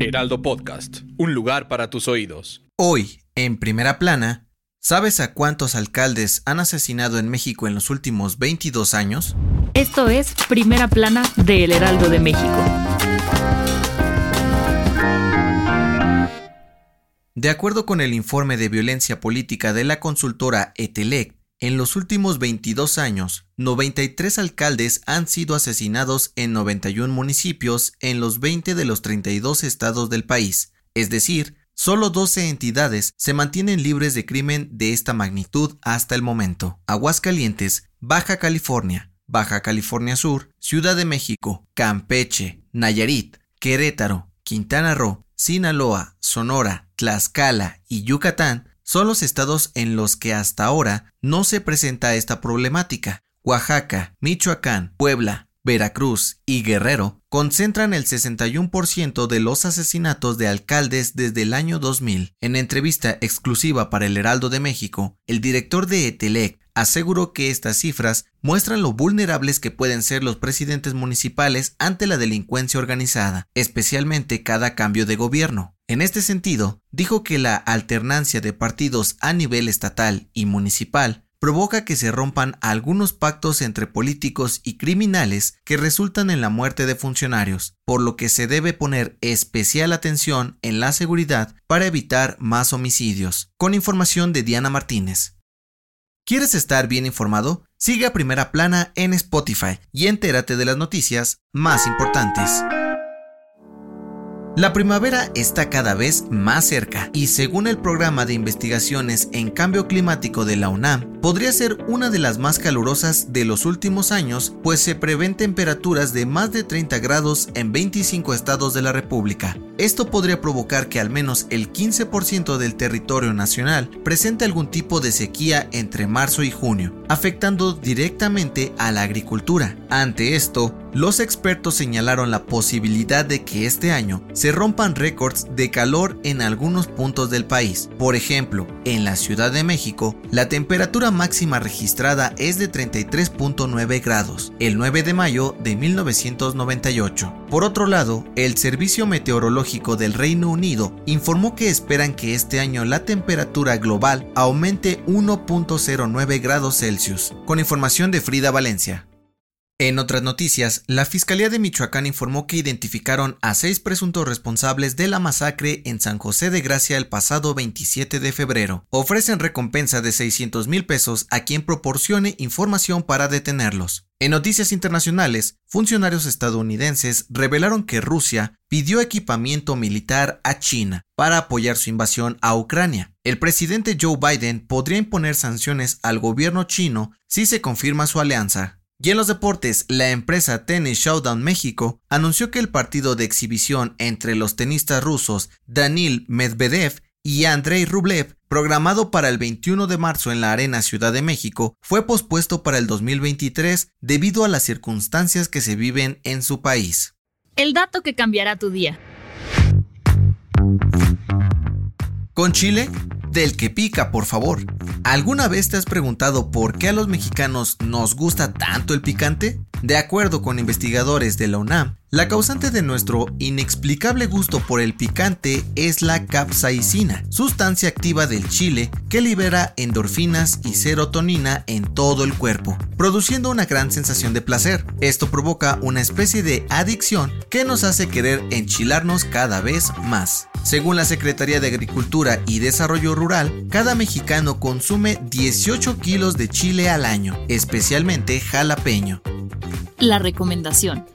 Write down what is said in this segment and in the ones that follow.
Heraldo Podcast, un lugar para tus oídos. Hoy, en primera plana, ¿sabes a cuántos alcaldes han asesinado en México en los últimos 22 años? Esto es Primera Plana de El Heraldo de México. De acuerdo con el informe de violencia política de la consultora Etelec, en los últimos 22 años, 93 alcaldes han sido asesinados en 91 municipios en los 20 de los 32 estados del país, es decir, solo 12 entidades se mantienen libres de crimen de esta magnitud hasta el momento. Aguascalientes, Baja California, Baja California Sur, Ciudad de México, Campeche, Nayarit, Querétaro, Quintana Roo, Sinaloa, Sonora, Tlaxcala y Yucatán son los estados en los que hasta ahora no se presenta esta problemática. Oaxaca, Michoacán, Puebla, Veracruz y Guerrero concentran el 61% de los asesinatos de alcaldes desde el año 2000. En entrevista exclusiva para el Heraldo de México, el director de ETELEC aseguró que estas cifras muestran lo vulnerables que pueden ser los presidentes municipales ante la delincuencia organizada, especialmente cada cambio de gobierno. En este sentido, dijo que la alternancia de partidos a nivel estatal y municipal provoca que se rompan algunos pactos entre políticos y criminales que resultan en la muerte de funcionarios, por lo que se debe poner especial atención en la seguridad para evitar más homicidios. Con información de Diana Martínez. ¿Quieres estar bien informado? Sigue a Primera Plana en Spotify y entérate de las noticias más importantes. La primavera está cada vez más cerca y según el programa de investigaciones en cambio climático de la UNAM, podría ser una de las más calurosas de los últimos años, pues se prevén temperaturas de más de 30 grados en 25 estados de la República. Esto podría provocar que al menos el 15% del territorio nacional presente algún tipo de sequía entre marzo y junio, afectando directamente a la agricultura. Ante esto, los expertos señalaron la posibilidad de que este año se rompan récords de calor en algunos puntos del país. Por ejemplo, en la Ciudad de México, la temperatura máxima registrada es de 33.9 grados, el 9 de mayo de 1998. Por otro lado, el Servicio Meteorológico del Reino Unido informó que esperan que este año la temperatura global aumente 1.09 grados Celsius. Con información de Frida Valencia. En otras noticias, la Fiscalía de Michoacán informó que identificaron a seis presuntos responsables de la masacre en San José de Gracia el pasado 27 de febrero. Ofrecen recompensa de 600 mil pesos a quien proporcione información para detenerlos. En noticias internacionales, funcionarios estadounidenses revelaron que Rusia pidió equipamiento militar a China para apoyar su invasión a Ucrania. El presidente Joe Biden podría imponer sanciones al gobierno chino si se confirma su alianza. Y en los deportes, la empresa Tennis Showdown México anunció que el partido de exhibición entre los tenistas rusos Danil Medvedev y Andrei Rublev, programado para el 21 de marzo en la Arena Ciudad de México, fue pospuesto para el 2023 debido a las circunstancias que se viven en su país. El dato que cambiará tu día. Con Chile, del que pica, por favor. ¿Alguna vez te has preguntado por qué a los mexicanos nos gusta tanto el picante? De acuerdo con investigadores de la UNAM, la causante de nuestro inexplicable gusto por el picante es la capsaicina, sustancia activa del chile que libera endorfinas y serotonina en todo el cuerpo, produciendo una gran sensación de placer. Esto provoca una especie de adicción que nos hace querer enchilarnos cada vez más. Según la Secretaría de Agricultura y Desarrollo Rural, cada mexicano consume 18 kilos de chile al año, especialmente jalapeño. La recomendación.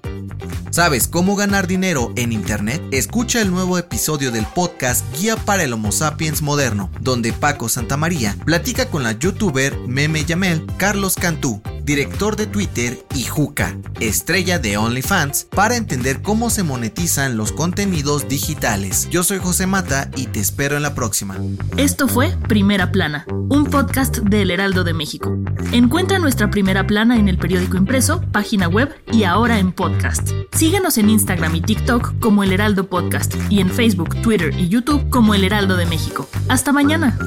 ¿Sabes cómo ganar dinero en Internet? Escucha el nuevo episodio del podcast Guía para el Homo Sapiens Moderno, donde Paco Santamaría platica con la youtuber Meme Yamel Carlos Cantú director de Twitter, y Juca, estrella de OnlyFans, para entender cómo se monetizan los contenidos digitales. Yo soy José Mata y te espero en la próxima. Esto fue Primera Plana, un podcast del Heraldo de México. Encuentra nuestra Primera Plana en el periódico impreso, página web y ahora en podcast. Síguenos en Instagram y TikTok como El Heraldo Podcast y en Facebook, Twitter y YouTube como El Heraldo de México. Hasta mañana.